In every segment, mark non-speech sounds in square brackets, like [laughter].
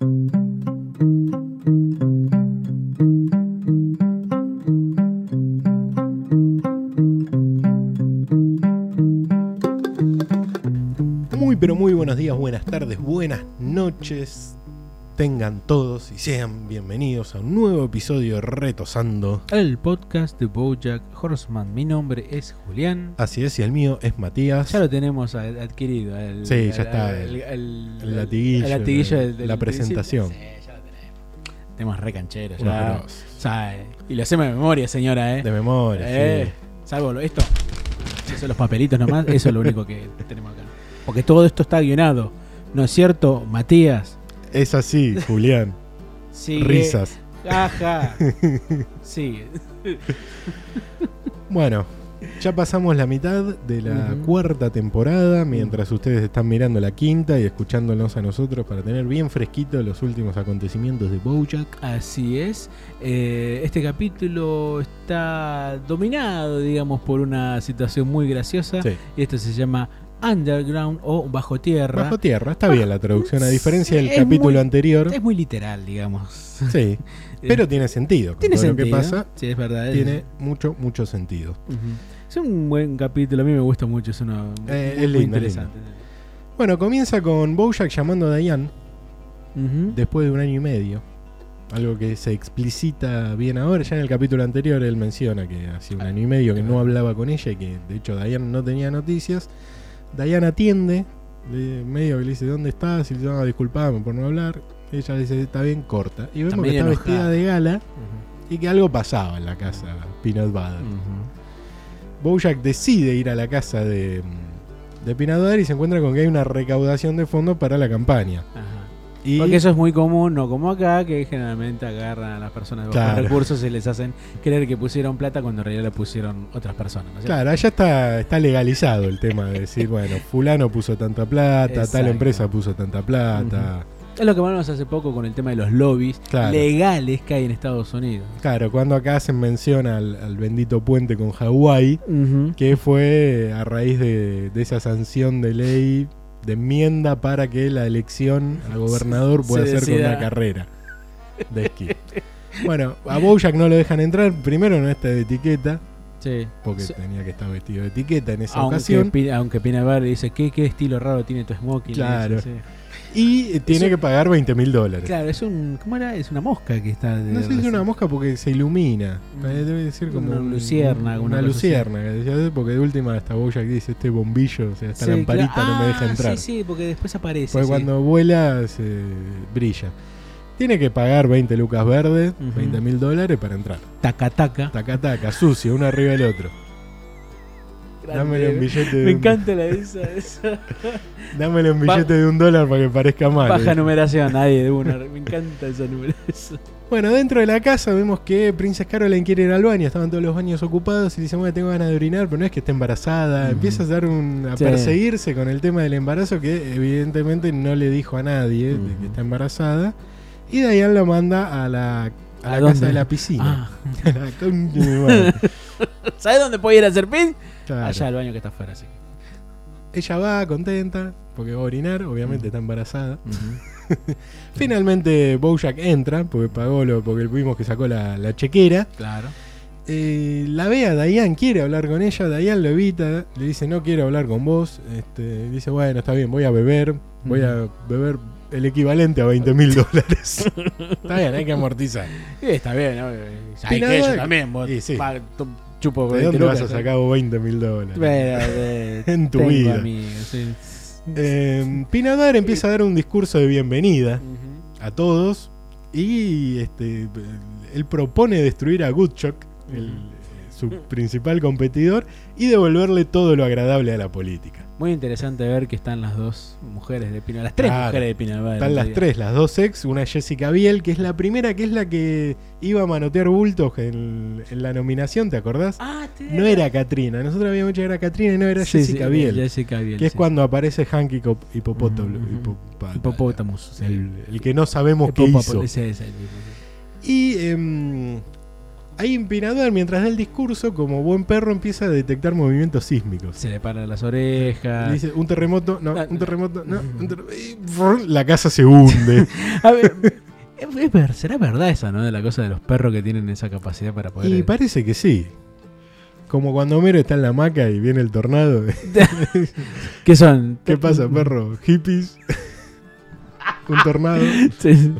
Muy pero muy buenos días, buenas tardes, buenas noches. Tengan todos y sean bienvenidos a un nuevo episodio de Retosando. El podcast de Bojack Horseman. Mi nombre es Julián. Así es, y el mío es Matías. Ya lo tenemos adquirido. el- Sí, ya está, El, latiguillo, el latiguillo la- del- del la presentación. Sí, ya lo tenemos. Tenemos re canchero Unos ya. grosos. ¿sabe? Y lo hacemos de memoria, señora, ¿eh? De memoria, Eh, sí. Salvo esto. Eso, los papelitos nomás. Eso es lo único que tenemos acá. Porque todo esto está guionado. ¿No es cierto, Matías? Es así, Julián. Risas. Ajá. [laughs] Sí. Bueno, ya pasamos la mitad de la cuarta temporada, mientras ustedes están mirando la quinta y escuchándonos a nosotros para tener bien fresquitos los últimos acontecimientos de Bojack. Así es. Eh, este capítulo está dominado, digamos, por una situación muy graciosa. Sí. Y esto se llama Underground o Bajo Tierra. Bajo tierra, está bien la traducción, a diferencia del capítulo muy- anterior. Es muy literal, digamos. Sí, [laughs] pero tiene sentido. Tiene sentido. Lo que pasa Sí, es verdad. es- tiene mucho, mucho sentido. Es un buen capítulo, a mí me gusta mucho, es una Eh, muy, es muy lindo, es interesante. Bueno, comienza con Bojack llamando a Diane después de un año y medio. Algo que se explicita bien ahora. Ya en el capítulo anterior él menciona que hacía un año y medio que no hablaba con ella y que de hecho Diane no tenía noticias. Diane atiende, le- medio que le dice ¿dónde estás? Y le dice, no, disculpame por no hablar. Ella le dice, está bien, corta. Y vemos que está enojada. vestida de gala y que algo pasaba en la casa Peanut Butter. Ujú. Bojack decide ir a la casa de, de Peanut Butter y se encuentra con que hay una recaudación de fondos para la campaña. Ajá. Y Porque eso es muy común, no como acá, que generalmente agarran a las personas de Claro. recursos y les hacen creer que pusieron plata cuando en realidad la pusieron otras personas. Claro, allá está, está legalizado el tema de decir, [laughs] bueno, fulano puso tanta plata, tal empresa puso tanta plata. Es lo que hablamos hace poco con el tema de los lobbies Claro. legales que hay en Estados Unidos. Claro, cuando acá hacen mención al, al bendito puente con Hawái, que fue a raíz de, de esa sanción de ley de enmienda para que la elección a gobernador pueda ser con una carrera de esquí. Bueno, a Bojack no lo dejan entrar, primero no está de etiqueta, Sí. porque Sí. tenía que estar vestido de etiqueta en esa Aunque, ocasión. Aunque Pina Bar dice, ¿qué, ¿qué estilo raro tiene tu smoking? Claro. sí. Y eh, tiene que pagar 20 mil dólares. Claro, es un. ¿Cómo era? Es una mosca que está. de- No sé si es una mosca porque se ilumina. Mm. Eh, Debe decir como Una un- luciérnaga, Una luciérnaga. decía, Porque de última hasta Bojack dice este bombillo, o sea, esta Sí, lamparita claro. no me deja Ah, entrar. Sí, sí, porque después aparece. Porque sí. cuando vuela se brilla. Tiene que pagar 20 lucas verdes, Ujú. 20 mil dólares para entrar. Taca, taca. Taca taca, sucio, uno arriba del otro. Dámele un billete de Me un, encanta la esa. esa. dámele un Ba- billete de un dólar para que parezca mal. Baja numeración, nadie de una. Me encanta esa numeración. Bueno, dentro de la casa vemos que Princess Caroline quiere ir al baño, estaban todos los baños ocupados y dice, bueno, tengo ganas de orinar, pero no es que esté embarazada. Ujú. Empieza a, dar un, a Sí. perseguirse con el tema del embarazo que evidentemente no le dijo a nadie de que está embarazada. Y Diane lo manda a la, a ¿A la dónde? casa de la piscina. Ah. [laughs] [laughs] ¿Sabes dónde puede ir a hacer pis? Claro. Allá al baño que está afuera, sí. Ella va contenta porque va a orinar, obviamente está embarazada. [laughs] Finalmente Bojack entra porque pagó lo, porque vimos que sacó la, la chequera. Claro. Eh, la ve a Dayan, quiere hablar con ella, Dayan lo evita, le dice no quiero hablar con vos, este, dice bueno está bien, voy a beber, voy a beber el equivalente a 20 mil dólares. [laughs] está bien, hay que amortizar. [laughs] Sí, está bien, ¿no? Hay que Dog- también, vos. Sí. Chupo ¿De 20 dónde vas a ¿eh? sacar vos 20 mil dólares? Eh, [laughs] En tu vida. amigos, sí. Eh, Pinadar empieza a dar un discurso de bienvenida a todos y este, él propone destruir a Goodchuck, el-. Su principal competidor, y devolverle todo lo agradable a la política. Muy interesante ver que están las dos mujeres de Pina, las tres Claro. mujeres de Pina. Bar, Están las diría. tres, las dos ex, una Jessica Biel, que es la primera, que es la que iba a manotear bultos en, en la nominación, ¿te acordás? Ah, te- No era Katrina, nosotros habíamos dicho que era Katrina y no era Sí, Jessica sí, Biel. Jessica Biel. que es sí. cuando aparece Hank Hipop- Hipopótamo- sí. El, el que no sabemos qué hizo. ese es el mismo, sí. Y em, Ahí Empinador, mientras da el discurso, como buen perro, empieza a detectar movimientos sísmicos. Se le paran las orejas. Dice, un terremoto, no, Ah. un terremoto, no, un brr, la casa se hunde. [laughs] A ver, ¿será verdad esa, no? De la cosa de los perros que tienen esa capacidad para poder. y parece que sí. Como cuando Homero está en la hamaca y viene el tornado. [laughs] ¿Qué son? ¿Qué pasa, perro? ¿Hippies? [laughs] un tornado. Sí.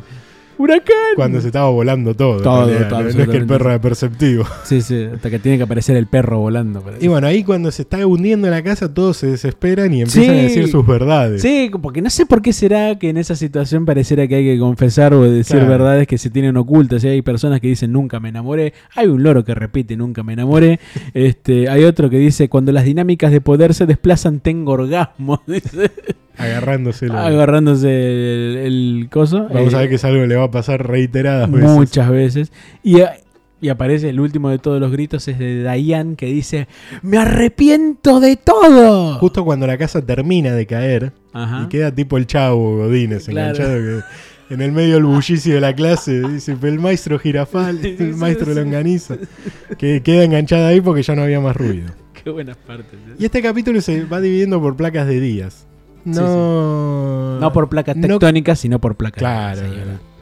¡Huracán! Cuando se estaba volando todo. Todo, realidad, todo, no, no es que el perro era perceptivo. Sí, sí, hasta que tiene que aparecer el perro volando. Y bueno, ahí cuando se está hundiendo la casa, todos se desesperan y empiezan Sí. a decir sus verdades. Sí, porque no sé por qué será que en esa situación pareciera que hay que confesar o decir Claro. verdades que se tienen ocultas. Y hay personas que dicen nunca me enamoré. Hay un loro que repite nunca me enamoré. [laughs] este, hay otro que dice cuando las dinámicas de poder se desplazan tengo orgasmo. [laughs] Dice, Agarrándoselo. agarrándose el, el coso. Vamos Eh, a ver que es algo que le va a pasar reiteradas veces. Muchas veces. Y, a- y aparece el último de todos los gritos, es de Diane que dice, me arrepiento de todo. Justo cuando la casa termina de caer Ajá. y queda tipo el chavo Godínez Claro. enganchado que en el medio del [laughs] bullicio de la clase dice "Pero el maestro Girafal, el maestro. Longaniza, que queda enganchada ahí porque ya no había más ruido. [laughs] Qué buenas partes. ¿eh? Y este capítulo se va dividiendo por placas de días. No, No por placas no- tectónicas, sino por placas. Claro, sí,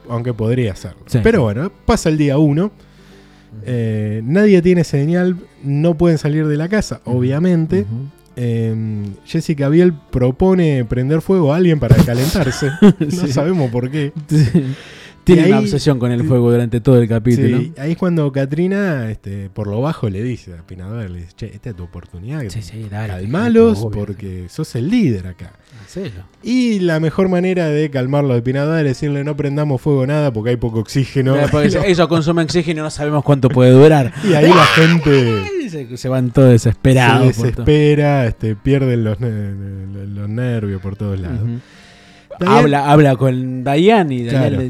aunque podría serlo. Sí. Pero bueno, pasa el día 1. nadie tiene señal, no pueden salir de la casa, obviamente. Eh, Jessica Biel propone prender fuego a alguien para calentarse. [laughs] No Sí. sabemos por qué. Tiene una obsesión con el [laughs] fuego durante todo el capítulo. Sí, ahí es cuando Katrina, este, por lo bajo, le dice a Pinador, le dice, che, esta es tu oportunidad. Sí, sí, dale. Calmalos obvio. porque sos el líder acá. Hacelo. Y la mejor manera de calmarlo de Pinador es decirle no prendamos fuego nada porque hay poco oxígeno. Eh, porque [laughs] eso- Eso consume oxígeno y no sabemos cuánto puede durar. [laughs] y ahí la gente Se, se van todos se desesperados. todo. desespera, este, pierden los, ne- los nervios por todos lados. Habla, habla con Diane y Diane Claro.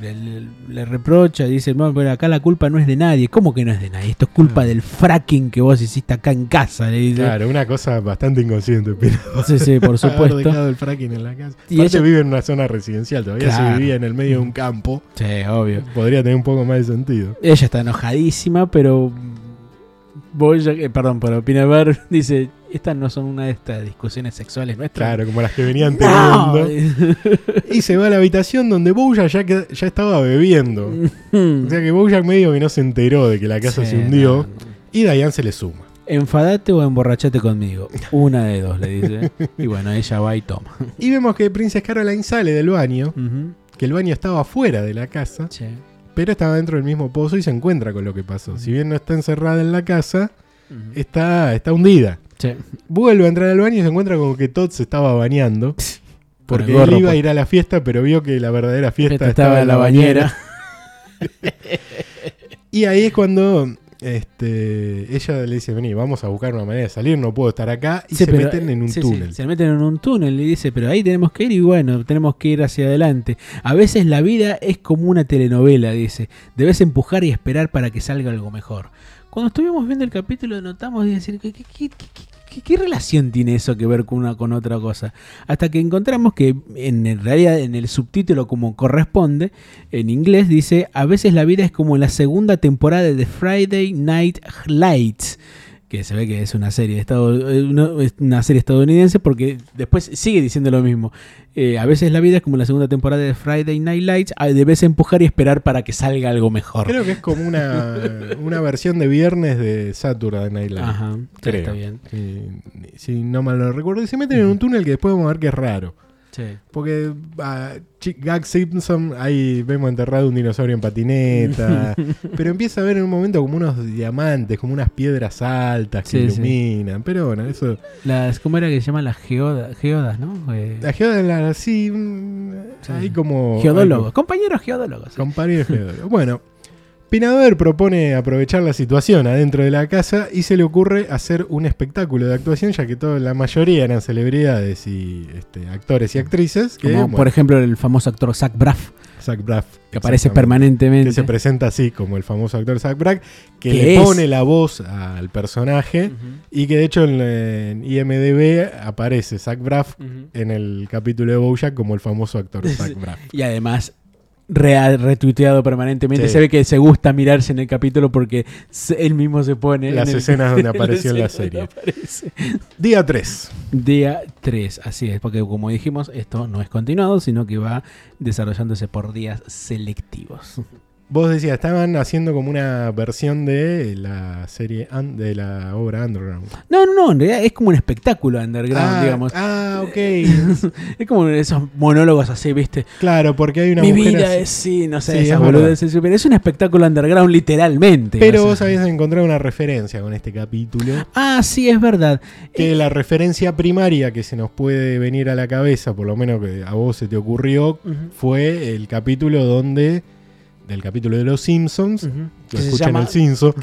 Le, le- reprocha, dice, no, pero acá la culpa no es de nadie. ¿Cómo que no es de nadie? Esto es culpa Claro. del fracking que vos hiciste acá en casa. Le dice. Claro, una cosa bastante inconsciente, [laughs] Pinador. Sí, sí, por [laughs] supuesto. dejado el fracking en la casa. Y ella- vive en una zona residencial, todavía Claro. si vivía en el medio de un campo, Sí, obvio. podría tener un poco más de sentido. Ella está enojadísima, pero. Boya, eh, perdón, pero Pinever [laughs] dice: Estas no son una de estas discusiones sexuales nuestras. Claro, como las que venían No. teniendo. [laughs] Y se va a la habitación donde Bojack ya, que- ya estaba bebiendo. O sea que Bojack medio que no se enteró de que la casa Sí, se hundió. no, no. Y Diane se le suma. Enfadate o emborrachate conmigo. Una de dos, le dice. [laughs] Y bueno, ella va y toma. Y vemos que Princess Caroline sale del baño, que el baño estaba fuera de la casa, Sí. Pero estaba dentro del mismo pozo y se encuentra con lo que pasó. Si bien no está encerrada en la casa, está, está hundida. Sí. Vuelve a entrar al baño y se encuentra con que Todd se estaba bañando. Porque gorro, él iba a pues. ir a la fiesta, pero vio que la verdadera fiesta Esta estaba, en la bañera. [laughs] Y ahí es cuando este, ella le dice, vení, vamos a buscar una manera de salir, no puedo estar acá. Y Sí, se pero, meten en un sí, sí, túnel. se meten en un túnel y dice, pero ahí tenemos que ir y bueno, tenemos que ir hacia adelante. A veces la vida es como una telenovela, dice. Debes empujar y esperar para que salga algo mejor. Cuando estuvimos viendo el capítulo notamos y decir, ¿qué, qué, qué- qué- relación tiene eso que ver con una con otra cosa? Hasta que encontramos que en realidad en el subtítulo como corresponde, en inglés dice, a veces la vida es como la segunda temporada de Friday Night Lights que se ve que es una serie, de estado- eh, una, serie estadounidense porque después sigue diciendo lo mismo. Eh, a veces la vida es como la segunda temporada de Friday Night Lights, debes empujar y esperar para que salga algo mejor. Creo que es como una, [laughs] una versión de viernes de Saturday Night Live. Ajá, creo. está bien. Si no mal lo recuerdo. Y se meten en un túnel que después vamos a ver que es raro. Sí. Porque a Gag Simpson ahí vemos enterrado un dinosaurio en patineta. [laughs] pero empieza a ver en un momento como unos diamantes, como unas piedras altas que Sí, sí. iluminan. Pero bueno, eso. Las, ¿Cómo era que se llaman las geodas, geodas no? Eh, La geóloga, así. mm, Sí. Ahí como. geodólogos, compañeros geodólogos. sí. Compañero geólogo. Bueno, Pinader propone aprovechar la situación adentro de la casa y se le ocurre hacer un espectáculo de actuación, ya que toda la mayoría eran celebridades y este, actores y actrices. Que, Como bueno, por ejemplo el famoso actor Zach Braff, Zach Braff, que aparece permanentemente. Que se presenta así, como el famoso actor Zach Braff, que le es- pone la voz al personaje y que de hecho en, en IMDB aparece Zach Braff en el capítulo de Bojack como el famoso actor [laughs] Zach. Braff. Y además re- retuiteado permanentemente. Sí. Se ve que se gusta mirarse en el capítulo porque él mismo se pone. Las en el- escenas donde [laughs] apareció en la serie. Día 3. Día 3, así es, porque como dijimos, esto no es continuado, sino que va desarrollándose por días selectivos. Vos decías, estaban haciendo como una versión de la serie, de la obra Underground. No, no, no, en realidad es como un espectáculo underground, ah, digamos. ah, ok. [laughs] Es como esos monólogos así, ¿viste? claro, porque hay una Mi mujer vida así. es, sí, no sé, Sí, esas es boludeces, pero es un espectáculo underground literalmente. Pero sea. vos habías encontrado una referencia con este capítulo. Ah, sí, es verdad. Que Eh, la referencia primaria que se nos puede venir a la cabeza, por lo menos que a vos se te ocurrió, fue el capítulo donde. Del capítulo de los Simpsons. ujú, Que que se llama el Simpson.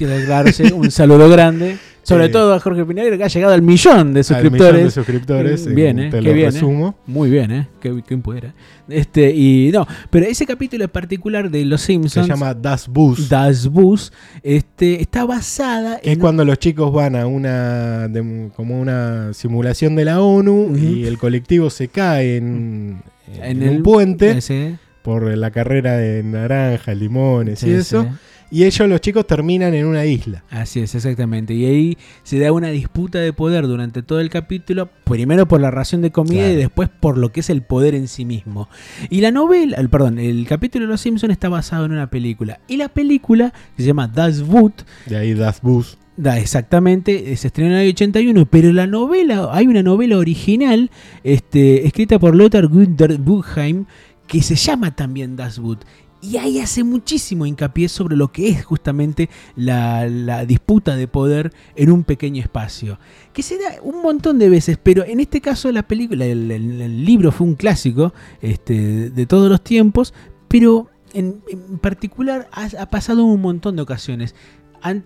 sí, un [laughs] saludo grande. Sobre Eh, todo a Jorge Pineda, que ha llegado al millón de Al millón suscriptores. de suscriptores. Mm, bien, eh, eh, Te lo bien, eh. resumo. Muy bien, ¿eh? Qué, qué pudiera. Este, y no, pero ese capítulo en particular de Los Se Simpsons, llama Das Bus. Das Bus, este, está basada que es en. cuando los chicos van a una de- como una simulación de la ONU y el colectivo se cae en, en En un puente ese, por la carrera de naranjas, limones sí, y eso. sí. Y ellos, los chicos, terminan en una isla. Así es, exactamente. Y ahí se da una disputa de poder durante todo el capítulo, primero por la ración de comida Claro. y después por lo que es el poder en sí mismo. Y la novela, el, perdón, el capítulo de Los Simpsons está basado en una película. Y la película, se llama Das Boot, De ahí Das Bus. da exactamente, eh, se estrenó en el 81, pero la novela, hay una novela original este, escrita por Lothar Günther Buchheim que se llama también Das Boot. Y ahí hace muchísimo hincapié sobre lo que es justamente la, disputa de poder en un pequeño espacio. Que se da un montón de veces, pero en este caso la película, el, libro fue un clásico este, de todos los tiempos, pero en, particular ha, ha pasado un montón de ocasiones.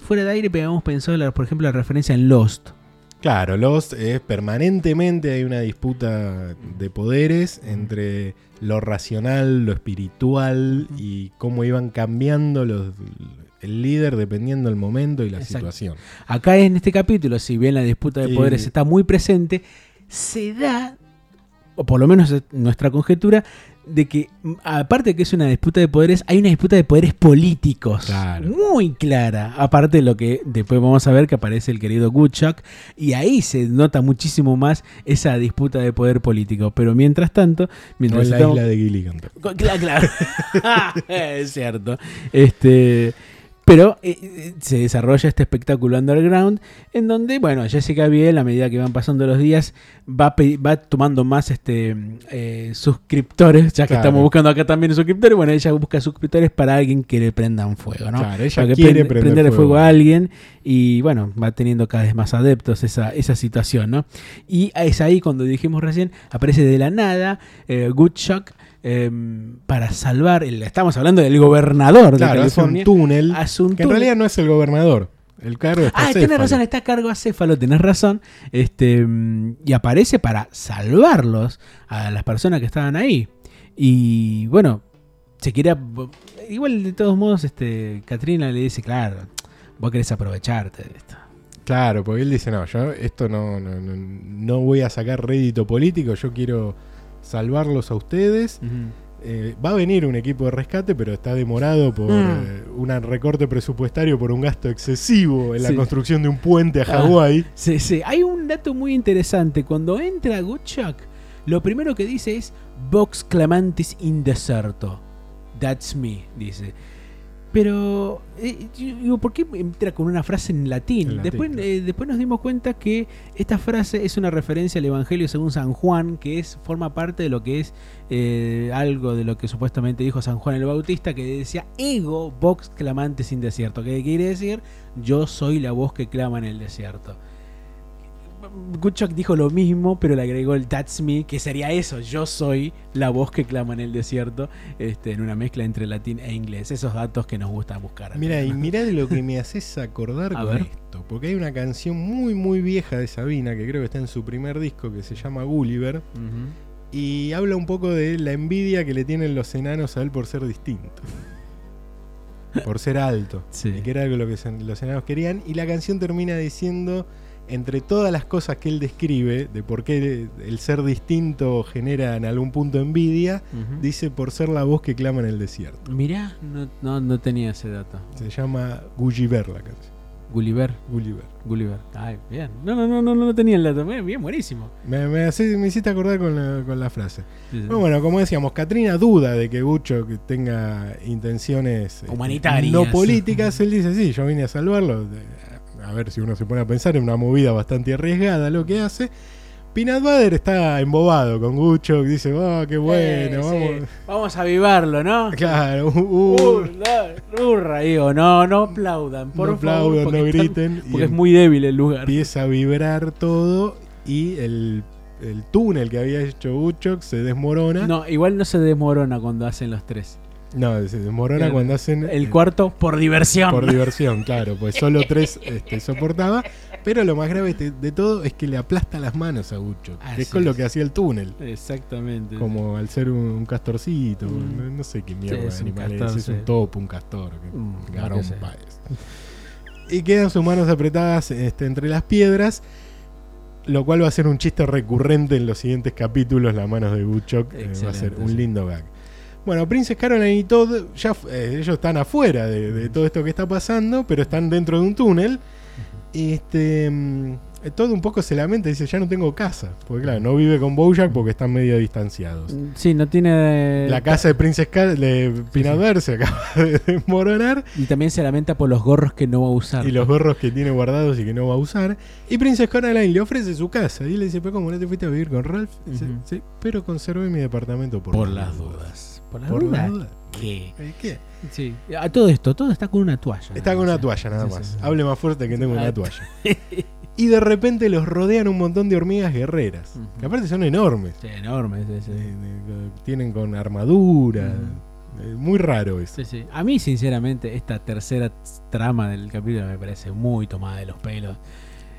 Fuera de aire habíamos pensado, por ejemplo, la referencia en Lost. Claro, los es permanentemente hay una disputa de poderes entre lo racional, lo espiritual y cómo iban cambiando los, el líder dependiendo del momento y la Exacto. situación. Acá en este capítulo, si bien la disputa de poderes está muy presente, se da, o por lo menos es nuestra conjetura, de que mm, aparte de que es una disputa de poderes, hay una disputa de poderes políticos. Claro. Muy clara. Aparte de lo que después vamos a ver que aparece el querido Gutschak, y ahí se nota muchísimo más esa disputa de poder político. Pero mientras tanto, mientras en la estamos- isla de Gilligan. Claro, claro. [laughs] es cierto. Este, pero eh, eh, se desarrolla este espectáculo underground en donde, bueno, Jessica Biel, a medida que van pasando los días, va, va tomando más este eh, suscriptores, ya que Claro. estamos buscando acá también suscriptores. Bueno, ella busca suscriptores para alguien que le prendan fuego, ¿no? Claro, ella Para que quiere prende- prender fuego. fuego a alguien y bueno, va teniendo cada vez más adeptos esa, esa situación, ¿no? Y es ahí cuando dijimos recién, aparece de la nada eh, Goodchuck eh, para salvar, el, estamos hablando del gobernador de Claro, hace un California. túnel. Hace un Que en túnel. realidad no es el gobernador. El cargo está Ah, tenés razón, está a cargo a Céfalo, tenés razón. Este, mm, y aparece para salvarlos a las personas que estaban ahí. Y bueno, se quiere. Igual de todos modos, este, Katrina le dice, claro, vos querés aprovecharte de esto. Claro, porque él dice, no, yo esto no, no, no, no voy a sacar rédito político, yo quiero salvarlos a ustedes. Eh, va a venir un equipo de rescate, pero está demorado por Mm. eh, un recorte presupuestario por un gasto excesivo en la construcción de un puente a Ah. Hawái. Sí, sí. Hay un dato muy interesante. Cuando entra Goodchuck, lo primero que dice es Vox clamantis in deserto. That's me, dice. Pero, eh, yo digo, ¿por qué entra con una frase en latín? En latín, después, claro. eh, después nos dimos cuenta que esta frase es una referencia al Evangelio según San Juan, que es forma parte de lo que es eh, algo de lo que supuestamente dijo San Juan el Bautista, que decía ego vox clamantes in desierto, que quiere decir yo soy la voz que clama en el desierto. Goodchuck dijo lo mismo, pero le agregó el That's me, que sería eso, yo soy la voz que clama en el desierto, este, en una mezcla entre latín e inglés. Esos datos que nos gusta buscar. Mira, y [laughs] mirá de lo que me haces acordar A con ver. esto. Porque hay una canción muy, muy vieja de Sabina, que creo que está en su primer disco, que se llama Gulliver. Y habla un poco de la envidia que le tienen los enanos a él por ser distinto. [laughs] Por ser alto. Sí. Y que era algo lo que los enanos querían. Y la canción termina diciendo entre todas las cosas que él describe, de por qué el ser distinto genera en algún punto envidia, dice por ser la voz que clama en el desierto. Mirá, no, no, no tenía ese dato. Se llama Gulliver la canción. Gulliver. Gulliver. Gulliver. Ay, bien. No, no, no, no, no tenía el dato. Bien, buenísimo. Me, me, hace- me hiciste acordar con la, con la frase. Sí, sí. Bueno, bueno, como decíamos, Katrina duda de que Bucho tenga intenciones Humanitarias. no políticas. [laughs] Él dice, sí, yo vine a salvarlo. A ver si uno se pone a pensar en una movida bastante arriesgada lo que hace. Peanut Butter está embobado con Gucho, que dice, oh, qué bueno, Eh, sí. vamos. A avivarlo, ¿no? Claro, uh, uh, Hurra, hurra, digo, no, no aplaudan, por no favor. aplaudan, no griten. porque es muy débil el lugar. empieza a vibrar todo y el, el túnel que había hecho Gucho se desmorona. No, igual no se desmorona cuando hacen los tres. No, se desmorona Claro. cuando hacen El eh, cuarto, por diversión. Por diversión, claro, pues solo tres este, soportaba. Pero lo más grave de, todo es que le aplasta las manos a Gucho, que es con lo que hacía el túnel. Exactamente. Como al ser un, un castorcito, Mm. no, no sé qué mierda Sí, es de animal es, castor, es sí. un topo, un castor, Mm, garompa que. Y quedan sus manos apretadas este, entre las piedras, lo cual va a ser un chiste recurrente en los siguientes capítulos, las manos de Guchok, eh, va a ser un lindo gag. Bueno, Princess Caroline y Todd, ya, eh, ellos están afuera de, de todo esto que está pasando, pero están dentro de un túnel. Este, mm, Todd un poco se lamenta y dice, ya no tengo casa. Porque claro, no vive con Bojack porque están medio distanciados. Sí, no tiene. La casa de Princess Car de Butter se acaba [laughs] de desmoronar. Y también se lamenta por los gorros que no va a usar. Y los gorros que tiene guardados y que no va a usar. Y Princess Caroline le ofrece su casa. Y le dice, pero ¿cómo no te fuiste a vivir con Ralph? Dice, sí, pero conservé mi departamento por, por las dudas. ¿Por las Por dudas? las dudas. ¿Qué? ¿Eh, ¿Qué? Sí. A todo esto, todo está con una toalla. Está con una ¿eh? toalla nada Sí, más. sí, sí. Hable más fuerte que tengo una Ah. [laughs] toalla. Y de repente los rodean un montón de hormigas guerreras. Ujú. Que aparte son enormes. Sí, enorme, sí, sí. Eh, tienen con armadura. Ujú. Eh, muy raro eso. A mí, sinceramente, esta tercera trama del capítulo me parece muy tomada de los pelos.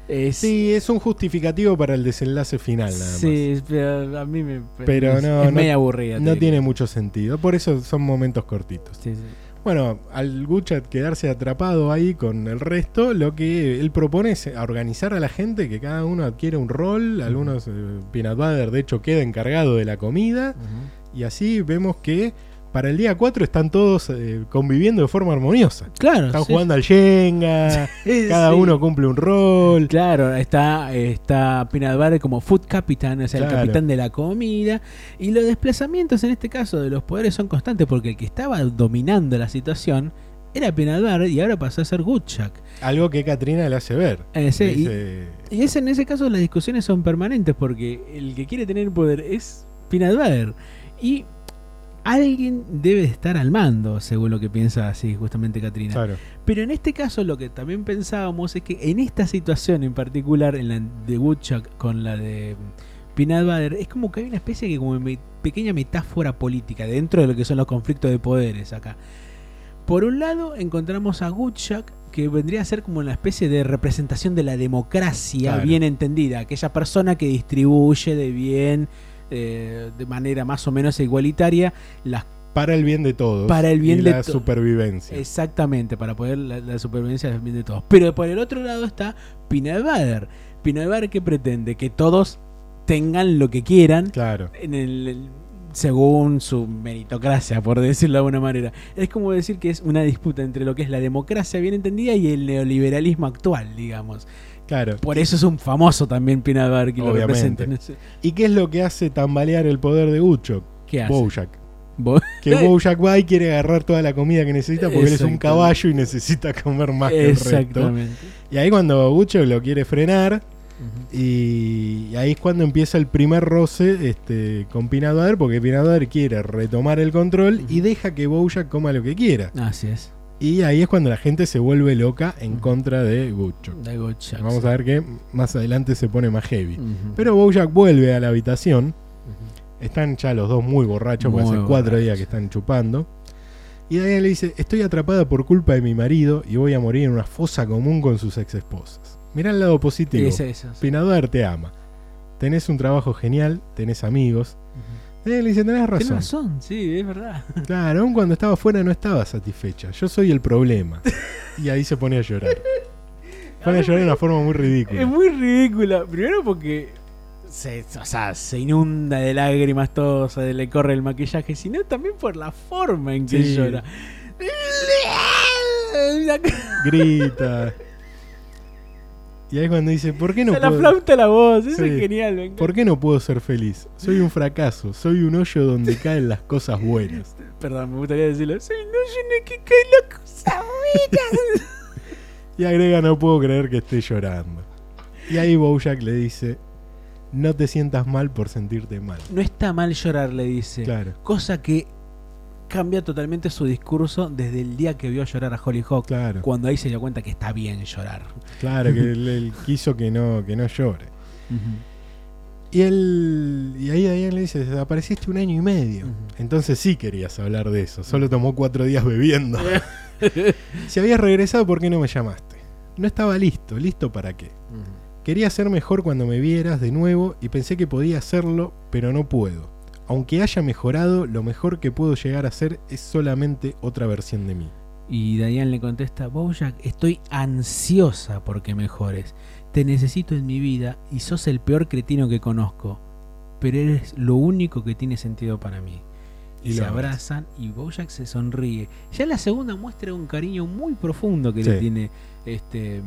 Es- Sí, es un justificativo para el desenlace final nada más. Sí, pero a mí me Pero es, no, es no- media aburrida. No tiene mucho sentido. Por eso son momentos cortitos. Sí, sí. Bueno, al Guchat quedarse atrapado ahí con el resto, lo que él propone es organizar a la gente, que cada uno adquiere un rol. Algunos, eh, Peanut Butter, de hecho, queda encargado de la comida. Y así vemos que para el día 4 están todos eh, conviviendo de forma armoniosa. Claro. Están sí. jugando al Jenga, [laughs] cada Sí. uno cumple un rol. Claro, está, está Peanut Butter como food captain, o sea, el capitán de la comida. Y los desplazamientos en este caso de los poderes son constantes porque el que estaba dominando la situación era Peanut y ahora pasó a ser Goodchuck. Algo que Katrina le hace ver. Eh, y- es en ese caso las discusiones son permanentes porque el que quiere tener poder es Peanut. Y alguien debe estar al mando, según lo que piensa así justamente Katrina. claro. Pero en este caso lo que también pensábamos es que en esta situación en particular, en la de Woodchuck con la de Peanut Butter, es como que hay una especie de como me- pequeña metáfora política dentro de lo que son los conflictos de poderes acá. Por un lado encontramos a Woodchuck que vendría a ser como una especie de representación de la democracia Claro. bien entendida, aquella persona que distribuye de bien, eh, de manera más o menos igualitaria, las Para el bien de todos. Para el bien y de la supervivencia. Exactamente, para poder la, la supervivencia del bien de todos. Pero por el otro lado está. Peanut Butter que pretende que todos tengan lo que quieran Claro. en el, el- según su meritocracia, por decirlo de alguna manera. Es como decir que es una disputa entre lo que es la democracia bien entendida y el neoliberalismo actual, digamos. Claro. Por eso es un famoso también Peanut Butter que lo Obviamente. representa. ese- ¿Y qué es lo que hace tambalear el poder de Gucho? ¿Qué hace? Bojack. Bo- Que [laughs] Bojack va y quiere agarrar toda la comida que necesita porque él es un caballo y necesita comer más que el resto. Exactamente. Y ahí cuando Gucho lo quiere frenar, y ahí es cuando empieza el primer roce este, con Pinador, porque Pinador quiere retomar el control y deja que Bojack coma lo que quiera. Así es. Y ahí es cuando la gente se vuelve loca en Ujú. contra de Gucho. De Goodchuck, Vamos sí. a ver que más adelante se pone más heavy. Ujú. Pero Bojack vuelve a la habitación. Están ya los dos muy borrachos, porque Muy hace cuatro días que están chupando. Y Diana le dice, estoy atrapada por culpa de mi marido y voy a morir en una fosa común con sus ex esposas. Mirá el lado positivo. Es eso. sí. Te ama. Tenés un trabajo genial, tenés amigos. Diana le dice, tenés razón. razón, sí, es verdad. Claro, aún cuando estaba afuera no estaba satisfecha. Yo soy el problema. y ahí se pone a llorar. pone a llorar de una forma muy ridícula. Es muy ridícula. Primero porque se, o sea, se inunda de lágrimas todo, o sea, le corre el maquillaje, sino también por la forma en que Sí. llora. Grita. Y ahí es cuando dice, ¿por qué no se la puedo, flauta la voz, eso Sí. es genial. me. ¿por qué no puedo ser feliz? Soy un fracaso, soy un hoyo donde caen las cosas buenas. [laughs] Perdón, me gustaría decirlo. Soy no, yo no que cae la cosa buena. [laughs] [laughs] Y agrega, no puedo creer que esté llorando. Y ahí Bojack le dice, no te sientas mal por sentirte mal. No está mal llorar, le dice. Claro, Cosa que cambia totalmente su discurso desde el día que vio llorar a Hollyhock. claro, Cuando ahí se dio cuenta que está bien llorar. claro, que [laughs] él, él quiso que no, que no llore. Y él y ahí Diane le dice, desapareciste un año y medio. Entonces sí querías hablar de eso. Solo tomó cuatro días bebiendo. [laughs] si habías regresado, ¿por qué no me llamaste? No estaba listo. ¿Listo para qué? Quería ser mejor cuando me vieras de nuevo y pensé que podía hacerlo, pero no puedo. Aunque haya mejorado, lo mejor que puedo llegar a ser es solamente otra versión de mí. Y Diane le contesta, Bojack, estoy ansiosa porque mejores. Te necesito en mi vida y sos el peor cretino que conozco. Pero eres lo único que tiene sentido para mí. Y, se abrazan y Bojack se sonríe. Ya la segunda muestra un cariño muy profundo que le tiene este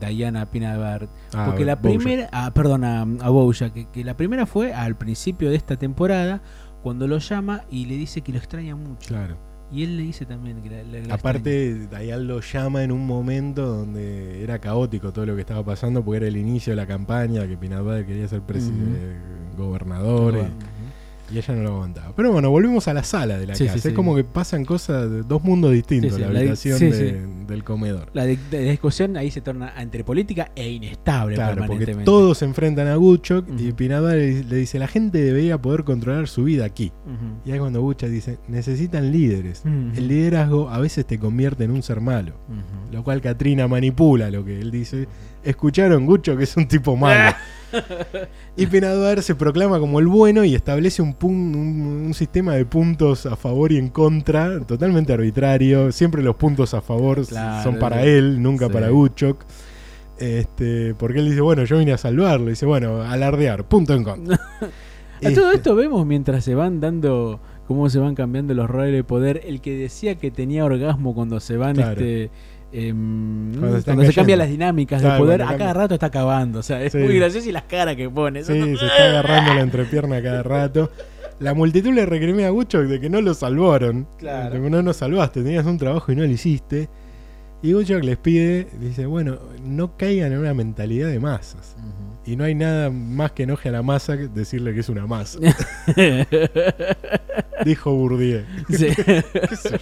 Diana Butter. Ah, Porque la Bojack. primera, ah, perdón, a, a Bojack, que, que la primera fue al principio de esta temporada, cuando lo llama y le dice que lo extraña mucho. Claro. Y él le dice también que la, la- la Aparte, Diane lo llama en un momento donde era caótico todo lo que estaba pasando, porque era el inicio de la campaña, que Pinabal quería ser Ujú. eh, gobernador. extraña. y- Y ella no lo aguantaba. Pero bueno, volvimos a la sala de la Sí, casa. sí, es como que pasan cosas de dos mundos distintos, la habitación de- del comedor. La, di- la discusión ahí se torna entre política e inestable Claro, porque permanentemente. todos se enfrentan a Butchok y Ujú. Pinabal le, le dice, la gente debería poder controlar su vida aquí. Y ahí cuando Butchok dice, necesitan líderes. El liderazgo a veces te convierte en un ser malo. Lo cual Katrina manipula lo que él dice. Escucharon Gucho que es un tipo malo. [laughs] y Penaduar se proclama como el bueno y establece un, pun- un, un sistema de puntos a favor y en contra, totalmente arbitrario. Siempre los puntos a favor Claro, son para él, nunca Sí. para Guchok. Este, porque él dice, bueno, yo vine a salvarlo. Dice, bueno, alardear, punto en contra. [laughs] A todo Este, esto vemos mientras se van dando, cómo se van cambiando los roles de poder. El que decía que tenía orgasmo cuando se van, Claro. este, em, Cuando se cambian las dinámicas Claro, de poder, a cada rato está acabando. O sea, es Sí. muy gracioso y las caras que pone. Sí, se está agarrando la entrepierna cada rato. La multitud le recrimina a Gucho de que no lo salvaron. Claro. No nos salvaste, tenías un trabajo y no lo hiciste. Y Gucho les pide, dice, bueno, no caigan en una mentalidad de masas. Y no hay nada más que enoje a la masa que decirle que es una masa. [laughs] Dijo Bourdieu. Sí.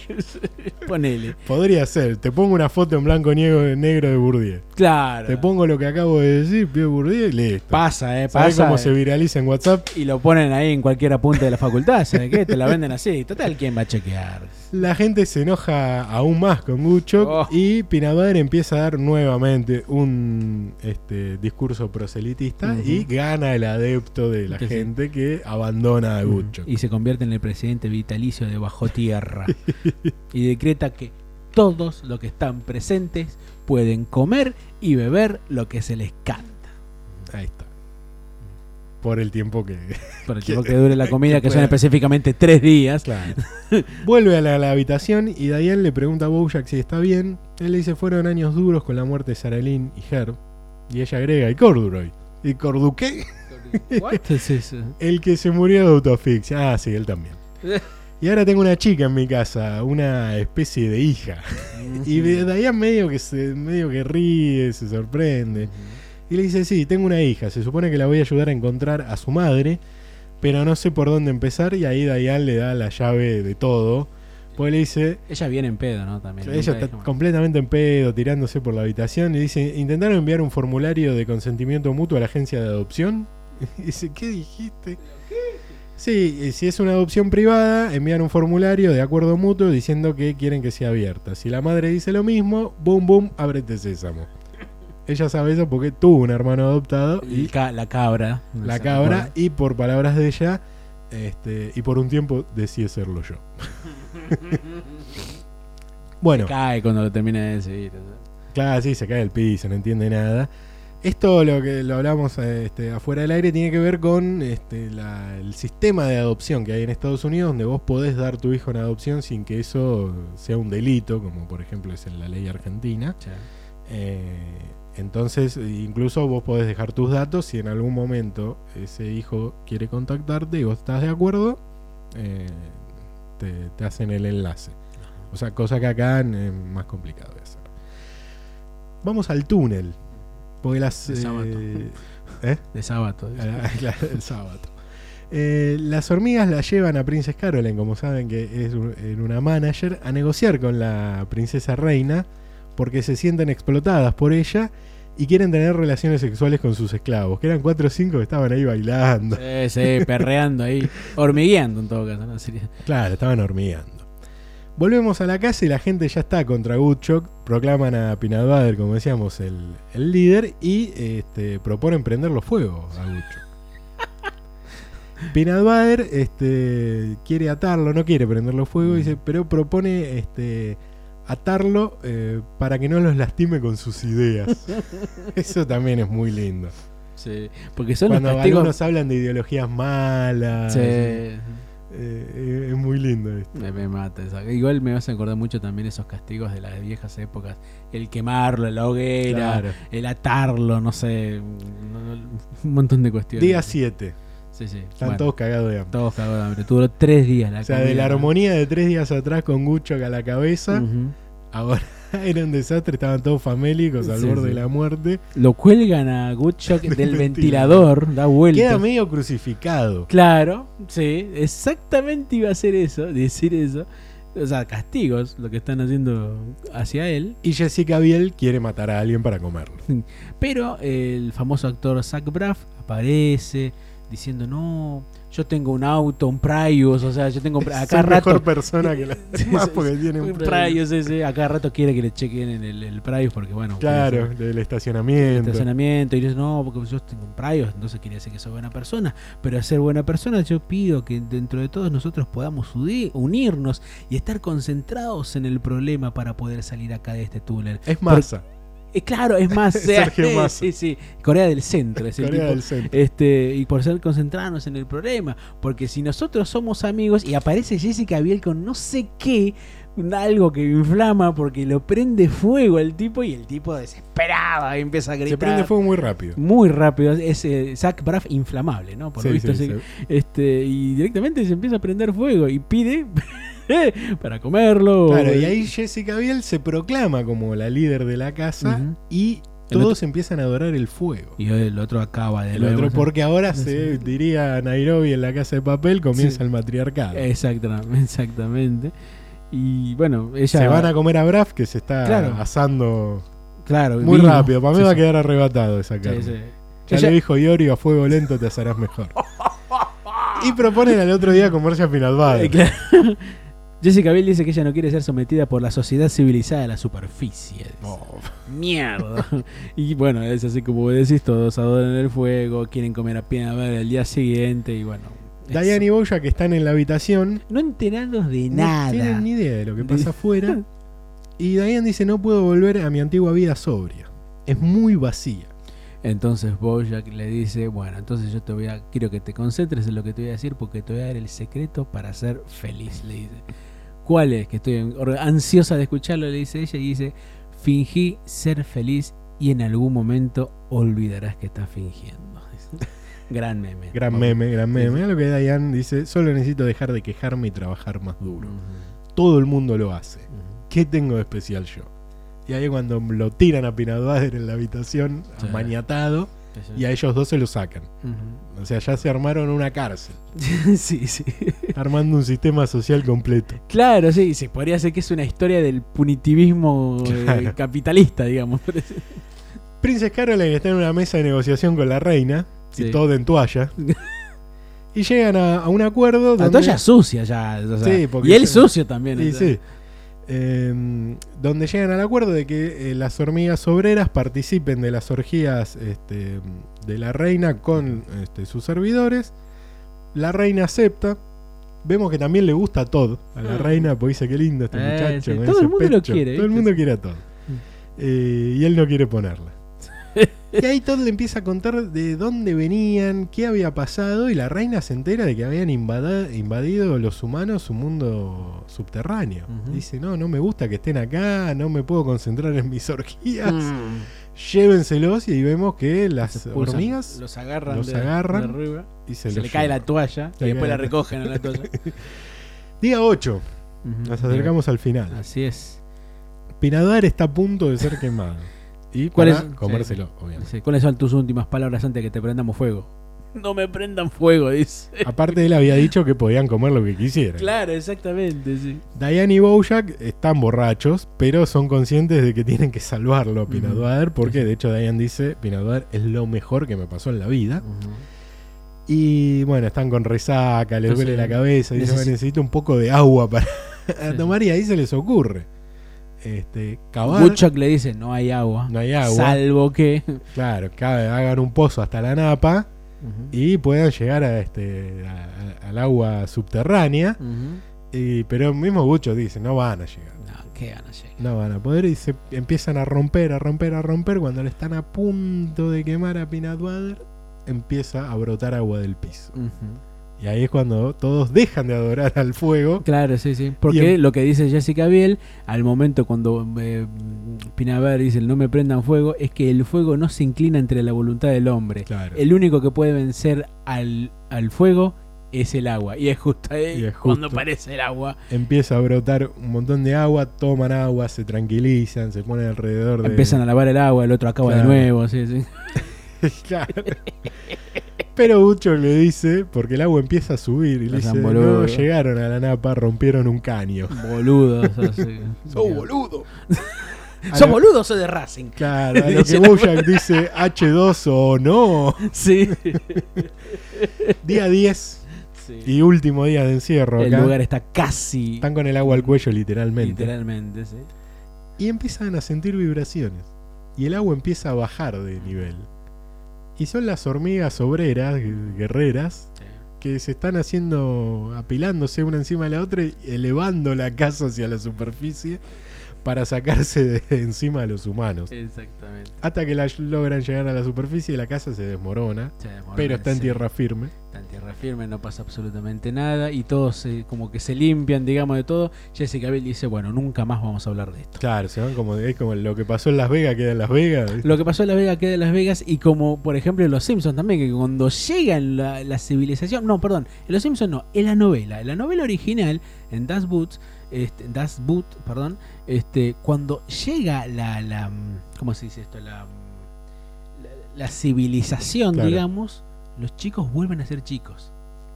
[laughs] Ponele. Podría ser, te pongo una foto en blanco y negro, de Bourdieu. Claro. Te pongo lo que acabo de decir, pide Bourdieu y listo. Pasa, eh, ¿Sabés pasa. cómo se viraliza en WhatsApp? Y lo ponen ahí en cualquier apunte de la facultad, ¿sabes qué? Te la venden así. Total, ¿quién va a chequear? La gente se enoja aún más con Guchok Oh. y Pinabar empieza a dar nuevamente un este, discurso proselitista y gana el adepto de la Que sí. gente que abandona a Guchok. Y se convierte en el presidente vitalicio de Bajo Tierra. [laughs] y decreta que todos los que están presentes pueden comer y beber lo que se les canta. Ahí está. Por el tiempo que. Por el [laughs] tiempo que dure la [laughs] comida, que que son específicamente tres días. Claro. [laughs] Vuelve a la, la habitación y Diane le pregunta a Bojack si está bien. Él le dice: Fueron años duros con la muerte de Saralyn y Herb. Y ella agrega: ¿Y Corduroy? ¿Y Corduqué? ¿Qué es eso? El que se murió de autoasfixia. Ah, sí, él también. Y ahora tengo una chica en mi casa, una especie de hija. Y de Diane medio que se, medio que ríe, se sorprende. Y le dice, sí, tengo una hija. Se supone que la voy a ayudar a encontrar a su madre, pero no sé por dónde empezar. Y ahí Diane le da la llave de todo. Pues le dice, Ella viene en pedo, ¿no? También. ella está completamente en pedo, tirándose por la habitación. Y dice, ¿intentaron enviar un formulario de consentimiento mutuo a la agencia de adopción? [laughs] Y dice, ¿qué dijiste? Sí, si es una adopción privada, envían un formulario de acuerdo mutuo diciendo que quieren que sea abierta. Si la madre dice lo mismo, boom, boom, ábrete sésamo. Ella sabe eso porque tuvo un hermano adoptado Y y ca- la cabra. la ¿se cabra, y por palabras de ella, este, y por un tiempo decide serlo yo. [laughs] bueno, Cae cuando lo termina de decir. Claro, sí, se cae el piso, no entiende nada. Esto lo que lo hablamos este, afuera del aire tiene que ver con este, la- el sistema de adopción que hay en Estados Unidos, donde vos podés dar tu hijo en adopción sin que eso sea un delito, como por ejemplo es en la ley argentina. Eh, entonces, incluso vos podés dejar tus datos si en algún momento ese hijo quiere contactarte y vos estás de acuerdo, eh, te, te hacen el enlace. O sea, cosa que acá es más complicado de hacer. Vamos al túnel. Porque las. De sábado. eh, ¿eh? De sábado. [laughs] Claro, el sábado. Eh, las hormigas la llevan a Princess Caroline, como saben que es un- una manager, a negociar con la princesa reina porque se sienten explotadas por ella y quieren tener relaciones sexuales con sus esclavos, que eran cuatro o cinco que estaban ahí bailando. Sí, sí, perreando ahí. Hormigueando en todo caso. ¿no? Sería- Claro, estaban hormigueando. Volvemos a la casa y la gente ya está contra Woodchuck. Proclaman a Butter, como decíamos, el, el líder y este, proponen prenderlo fuego a Woodchuck. [laughs] Butter este, quiere atarlo, no quiere prenderlo fuego, dice, pero propone este, atarlo eh, para que no los lastime con sus ideas. [laughs] Eso también es muy lindo. Sí, porque son Cuando los castigos. algunos hablan de ideologías malas. Sí, eh, eh, es muy lindo esto. me, me mata esa. Igual me vas a acordar mucho también esos castigos de las viejas épocas. El quemarlo la hoguera, Claro. el atarlo, no sé. un montón de cuestiones. Día 7. Sí, sí. Están Bueno, todos cagados de hambre. todos cagados de hambre. Duró tres días la O sea, de la armonía de tres días atrás con Gucho a la cabeza, ahora [laughs] era un desastre, estaban todos famélicos al Sí, borde sí. de la muerte. Lo cuelgan a Goodchuck [laughs] Del del ventilador. ventilador, da vueltas. Queda medio crucificado. Claro, sí, exactamente iba a ser eso, [laughs] decir eso. O sea, castigos, lo que están haciendo hacia él. Y Jessica Biel quiere matar a alguien para comerlo. Pero el famoso actor Zach Braff aparece diciendo, no, yo tengo un auto, un Prius, o sea, yo tengo... Acá rato... mejor persona que la [laughs] sí, porque tiene un Prius. Ese, acá rato quiere que le chequen en el, el Prius porque, bueno... Claro, quiere del estacionamiento. estacionamiento y dice no porque yo tengo un Prius entonces quiere decir que soy buena persona pero a ser buena persona yo pido que dentro de todos nosotros podamos unirnos y estar concentrados en el problema para poder salir acá de este túnel Es masa, Eh, claro es más [laughs] Sergio sí sí Corea del Centro es el Corea tipo. del Centro. Este, y por ser concentrados en el problema, porque si nosotros somos amigos y aparece Jessica Biel con no sé qué, algo que inflama porque lo prende fuego el tipo y el tipo desesperado y empieza a gritar. Se prende fuego muy rápido. Muy rápido, es eh, Zach Braff inflamable, ¿no? Por lo Sí, visto, sí, así- sí. este, y directamente se empieza a prender fuego y pide [laughs] para comerlo. Claro, y ahí Jessica Biel se proclama como la líder de la casa y todos empiezan a adorar el fuego. Y el otro acaba de El otro, porque ahora [laughs] Sí. se diría Nairobi en la casa de papel, comienza Sí. el matriarcado. Exactamente, [laughs] exactamente. Y bueno, ella. Se van a comer a Braf que se está Claro. asando Claro, muy rápido. Para mí Sí, va a quedar arrebatado esa carne. Ya Ella- le dijo Iori, a fuego lento te asarás mejor. y proponen al otro día comerse a Butter. Eh, claro. Jessica Biel dice que ella no quiere ser sometida por la sociedad civilizada de la superficie. Oh, Mierda. [laughs] y bueno, es así como decís, todos adoran el fuego, quieren comer a pie el día siguiente y bueno. Diane y Boya que están en la habitación No enterados de no nada. tienen ni idea de lo que pasa afuera. [laughs] Y Diane dice, no puedo volver a mi antigua vida sobria. Es muy vacía. Entonces Bojack le dice, bueno, entonces yo te voy a, quiero que te concentres en lo que te voy a decir porque te voy a dar el secreto para ser feliz, le dice. ¿Cuál es? Que estoy ansiosa de escucharlo, le dice ella y dice, fingí ser feliz y en algún momento olvidarás que estás fingiendo. [laughs] Gran meme. Gran meme, gran meme. sí. Mira lo que Diane dice, solo necesito dejar de quejarme y trabajar más duro. Todo el mundo lo hace. ¿Qué tengo de especial yo? Y ahí cuando lo tiran a Butter en la habitación, Sí. maniatado, Sí, y a ellos dos se lo sacan. O sea, ya se armaron una cárcel, [laughs] sí, sí. armando un sistema social completo. Claro, sí, sí, podría ser que es una historia del punitivismo eh, Claro. capitalista, digamos. Princess Caroline está en una mesa de negociación con la reina, y todo en toalla. [laughs] y llegan a, a un acuerdo La donde... toalla sucia ya. o sea, Sí, porque y él sucio también. Sí. Eh, donde llegan al acuerdo de que eh, las hormigas obreras participen de las orgías este, de la reina con este, sus servidores. La reina acepta. Vemos que también le gusta a Todd, a la Mm. reina, porque dice que lindo este Eh, muchacho. sí, todo el mundo lo pecho". quiere, Todo el mundo quiere a Todd. Eh, y él no quiere ponerla. [laughs] y ahí Todd le empieza a contar de dónde venían, qué había pasado, y la reina se entera de que habían invadido los humanos su mundo subterráneo. Dice, no, no me gusta que estén acá, no me puedo concentrar en mis orgías. Mm. Llévenselos y ahí vemos que las expulsan, hormigas los agarran, los de, agarran de arriba, y se, le cae la toalla y después la recogen a la toalla. [laughs] Día 8, Ujú. nos acercamos al final. Así es. Pinadar está a punto de ser quemado. Y ¿Cuál para es? comérselo, Sí. obviamente. Sí, ¿Cuáles son tus últimas palabras antes de que te prendamos fuego? [laughs] No me prendan fuego, dice. Aparte, él había dicho que podían comer lo que quisieran. Claro, exactamente, sí. Diane y Bojack están borrachos, pero son conscientes de que tienen que salvarlo a Pinadwater, porque de hecho Diane dice, Pinadwater es lo mejor que me pasó en la vida. Y bueno, están con resaca, les Entonces, duele la cabeza, dicen, necesi- "Bueno, necesito un poco de agua para Sí, [laughs] tomar y ahí se les ocurre. Este, cavar, Woodchuck le dice, no hay agua. no hay agua, Salvo que... claro, hagan un pozo hasta la napa y puedan llegar a este a- a- al agua subterránea. Y, pero mismo Bucho dice, no van a llegar. No, qué ganas llega. No van a poder y se empiezan a romper, a romper, a romper. Cuando le están a punto de quemar a Butter, empieza a brotar agua del piso. Y ahí es cuando todos dejan de adorar al fuego. Claro, sí, sí. Porque en- lo que dice Jessica Biel, al momento cuando eh, Pinaver dice no me prendan fuego, es que el fuego no se inclina entre la voluntad del hombre. Claro. El único que puede vencer al, al fuego es el agua. Y es justo ahí cuando aparece el agua. Empieza a brotar un montón de agua, toman agua, se tranquilizan, se ponen alrededor de. Empiezan a lavar el agua, el otro acaba Claro. de nuevo. Sí, sí. [laughs] [laughs] Claro. Pero Bucho le dice, porque el agua empieza a subir, y le No dice: sean No, boludos". llegaron a la napa, rompieron un caño. Boludos. [laughs] ¡Sos boludo! [laughs] A ¿Sos lo- boludo o sos de Racing? Claro, a lo que Bojack dice H2 o no. Sí. Día 10 Sí. y último día de encierro el acá. lugar está casi. Están con el agua al cuello literalmente. Literalmente, sí. Y empiezan a sentir vibraciones. Y el agua empieza a bajar de nivel. Y son las hormigas obreras, gu- guerreras, que se están haciendo, apilándose una encima de la otra y elevando la casa hacia la superficie para sacarse de [laughs] encima a los humanos. Exactamente. Hasta que la logran llegar a la superficie y la casa se desmorona, Se demora, pero está en sí. tierra firme. Está en tierra firme, no pasa absolutamente nada. Y todos eh, como que se limpian, digamos, de todo. Jessica Biel dice, bueno, nunca más vamos a hablar de esto. Claro, se van como, es como lo que pasó en Las Vegas queda en Las Vegas. ¿viste? Lo que pasó en Las Vegas queda en Las Vegas y como por ejemplo en Los Simpsons también, que cuando llegan la, la civilización, no, perdón, en Los Simpsons no, en la novela, en la novela original, en Das Boot, este, Das Boot, perdón, este, cuando llega la, la, mm, ¿cómo se dice esto? La, mm, la, la civilización, Claro. digamos, los chicos vuelven a ser chicos.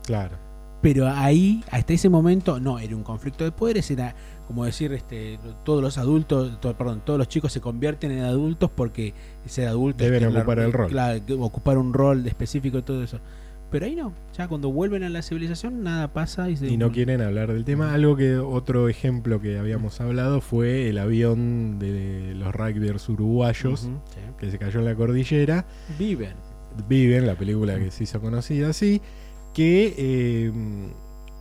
Claro. Pero ahí, hasta ese momento, no, era un conflicto de poderes, era como decir, este, todos los adultos, to- perdón, todos los chicos se convierten en adultos porque ser adulto Deben ocupar el rol. claro, ocupar un rol específico y todo eso. Pero ahí no, ya cuando vuelven a la civilización nada pasa y se Y no quieren hablar del tema. Algo que otro ejemplo que habíamos hablado fue el avión de los rugbyers uruguayos sí. que se cayó en la cordillera. Viven. Viven, la película que se hizo conocida así, que eh,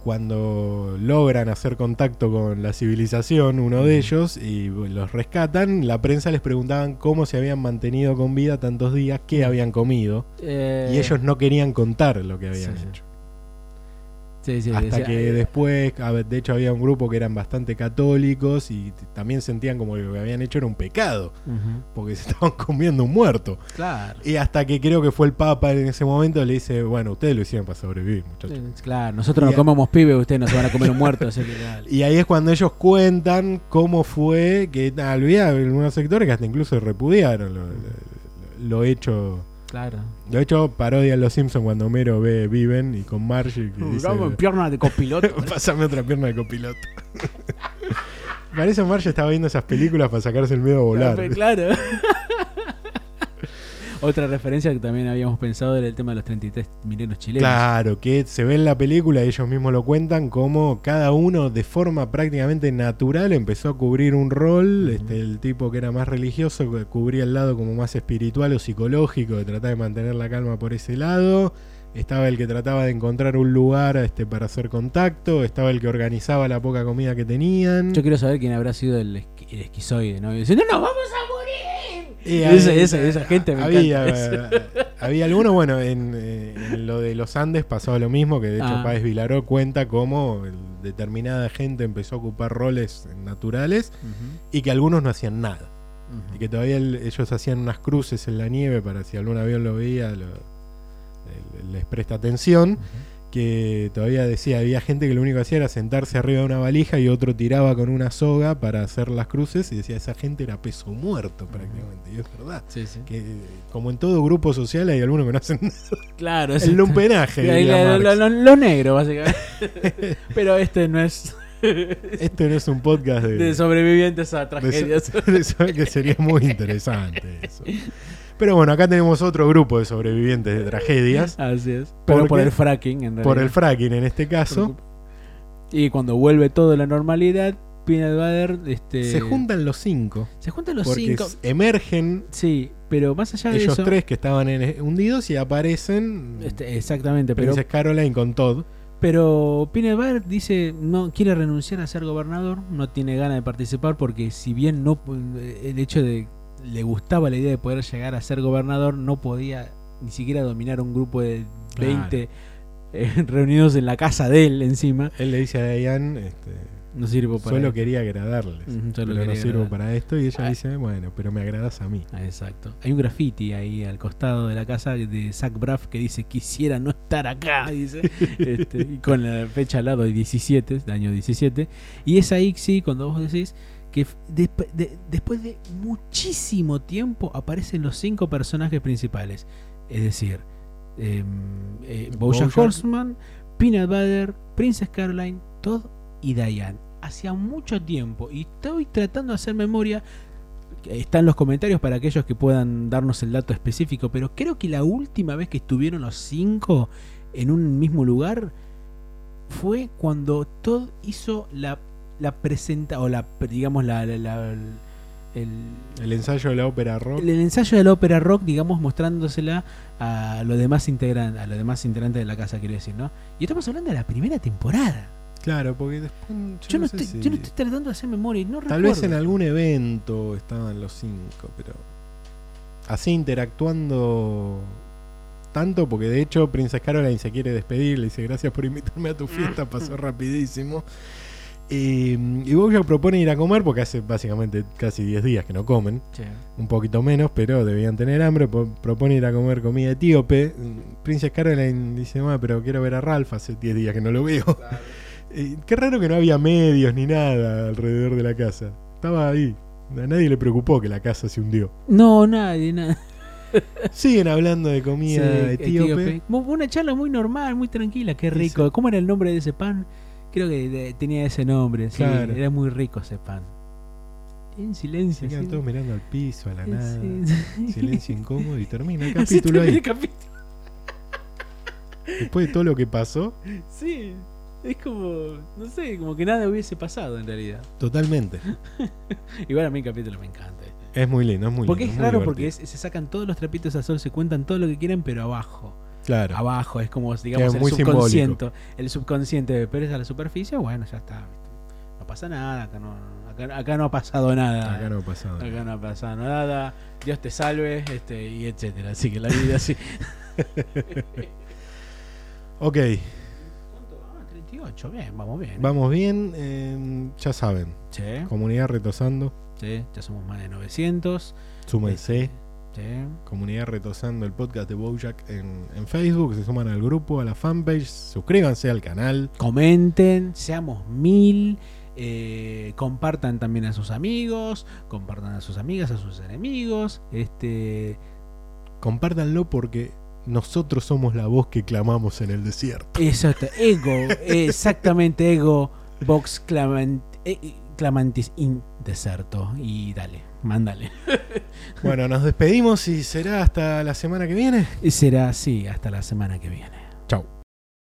cuando logran hacer contacto con la civilización, uno de ellos, y los rescatan, la prensa les preguntaban cómo se habían mantenido con vida tantos días, qué habían comido, Eh, y ellos no querían contar lo que habían sí, hecho. Sí, sí, Hasta que después, de hecho había un grupo que eran bastante católicos y también sentían como que lo que habían hecho era un pecado, porque se [laughs] estaban comiendo un muerto. Claro. Y hasta que creo que fue el Papa en ese momento le dice, bueno, ustedes lo hicieron para sobrevivir, muchachos. Claro, nosotros Y no a- comemos pibe, ustedes no se van a comer un muerto. así que dale. [laughs] Y ahí es cuando ellos cuentan cómo fue que en algunos sectores que hasta incluso repudiaron lo, lo- lo hecho. Claro. Lo hecho parodia en Los Simpsons cuando Homero ve Viven y con Marge que dice, Dame pierna de copiloto. [laughs] Pásame otra pierna de copiloto. [laughs] Parece Marge estaba viendo esas películas para sacarse el miedo a volar. Claro. [laughs] Otra referencia que también habíamos pensado era el tema de los 33 milenos chilenos. Claro, que se ve en la película, ellos mismos lo cuentan, como cada uno de forma prácticamente natural empezó a cubrir un rol. Este, el tipo que era más religioso cubría el lado como más espiritual o psicológico, de tratar de mantener la calma por ese lado. Estaba el que trataba de encontrar un lugar este, para hacer contacto. Estaba el que organizaba la poca comida que tenían. Yo quiero saber quién habrá sido el, esqui- el esquizoide, ¿no? Y dice, no, no, vamos a. Y Esa- ahí- esa- esa gente me había, encanta. [laughs] había algunos, bueno, en, eh, en lo de los Andes pasaba lo mismo, que de hecho Ah. Páez Vilaró cuenta cómo determinada gente empezó a ocupar roles naturales y que algunos no hacían nada. Y que todavía el- ellos hacían unas cruces en la nieve para si algún avión lo veía, lo- le- les presta atención. Que todavía decía, había gente que lo único que hacía era sentarse arriba de una valija y otro tiraba con una soga para hacer las cruces. Y decía, esa gente era peso muerto prácticamente. Y es verdad. Sí, sí. Que como en todo grupo social hay algunos que no hacen Claro, el lumpenaje. Lo, diría lo- lo- lo negro, básicamente. [laughs] Pero este no es Este no es un podcast de, de sobrevivientes a de- tragedias. de [laughs] que sería muy interesante eso. [laughs] Pero bueno, acá tenemos otro grupo de sobrevivientes de tragedias. Así es. Pero ¿Por el fracking, en realidad. Por el fracking en este caso. Y cuando vuelve todo a la normalidad, Peanut Butter este, Se juntan los cinco. se juntan los Porque cinco. emergen Sí, pero más allá de ellos eso. tres que estaban en- hundidos y aparecen este, exactamente, pero, Princess Caroline con Todd. pero Peanut Butter dice no quiere renunciar a ser gobernador, no tiene ganas de participar porque si bien no el hecho de le gustaba la idea de poder llegar a ser gobernador, no podía ni siquiera dominar un grupo de Claro. 20 eh, [laughs] reunidos en la casa de él encima. Él le dice a Diane, este, No sirvo para solo quería agradarles. Ujú, solo pero no sirvo agradar. para esto. Y ella Ah. dice, bueno, pero me agradas a mí. Ah, Exacto. Hay un graffiti ahí al costado de la casa de Zach Braff que dice quisiera no estar acá, [laughs] dice. Este, y con la fecha al lado de 17, de año 17. Y es ahí, sí, cuando vos decís que de- después de muchísimo tiempo aparecen los cinco personajes principales. Es decir, em, eh, Bojack Bojack. Horseman, Peanut Butter, Princess Caroline, Todd y Diane. Hacía mucho tiempo y estoy tratando de hacer memoria. Está en los comentarios para aquellos que puedan darnos el dato específico, pero creo que la última vez que estuvieron los cinco en un mismo lugar fue cuando Todd hizo la, la presenta o la digamos la, la- la- el, El ensayo de la ópera rock. el, el ensayo de la ópera rock, digamos, mostrándosela a los demás integrantes, a los demás integrantes de la casa, quiero decir, ¿no? Y estamos hablando de la primera temporada. Claro, porque después. Yo, Yo no, sé estoy, si- yo no estoy tratando de hacer memoria no Tal recuerdo. vez en algún evento estaban los cinco, pero. Así interactuando tanto, porque de hecho Princess Caroline se quiere despedir, le dice gracias por invitarme a tu fiesta, [laughs] pasó rapidísimo. Y, y Bojack propone ir a comer porque hace básicamente casi 10 días que no comen, Sí. un poquito menos, pero debían tener hambre. po- Propone ir a comer comida etíope. Princess Caroline dice, "Ma, pero quiero ver a Ralph, hace 10 días que no lo veo. [laughs] Eh, qué raro que no había medios ni nada alrededor de la casa. Estaba ahí. A nadie le preocupó que la casa se hundió. No, nadie, nada. [laughs] Siguen hablando de comida Sí, etíope. Una charla muy normal, muy tranquila, qué Sí, rico. sí. ¿Cómo era el nombre de ese pan? Creo que de- tenía ese nombre, sí, era muy rico ese pan. En Se silencio. quedan sí. todos mirando al piso, a la nada. sí. [laughs] Silencio incómodo y termina el [laughs] capítulo ahí. el capítulo. Después de todo lo que pasó, Sí, es como, no sé, como que nada hubiese pasado en realidad. totalmente. [laughs] Igual a mí el capítulo me encanta. Es muy lindo, es muy porque lindo. es raro, porque es- se sacan todos los trapitos al sol, se cuentan todo lo que quieren, pero abajo. Claro. Abajo, es como, digamos, el subconsciente. El subconsciente, pero es a la superficie, bueno, ya está. No pasa nada, acá no, acá, acá no ha pasado nada. Acá no ha pasado nada. Acá no ha pasado nada. Dios te salve, este, y etcétera. Así que la vida así. [laughs] Ok, ¿Cuánto vamos? 38, bien, vamos bien. vamos bien. eh, ya saben, Sí, comunidad retosando. sí, ya somos más de 900. Súmense. Sí. Comunidad retosando el podcast de Bojack en, en Facebook. Se suman al grupo, a la fanpage. Suscríbanse al canal. Comenten, seamos mil. eh, compartan también a sus amigos, compartan a sus amigas, a sus enemigos. Este, Compártanlo porque nosotros somos la voz que clamamos en el desierto. exacto, ego, [laughs] exactamente, ego, box clamant, eh, clamantis in deserto. Y dale, mándale. Bueno, nos despedimos y será hasta la semana que viene. Y será así hasta la semana que viene.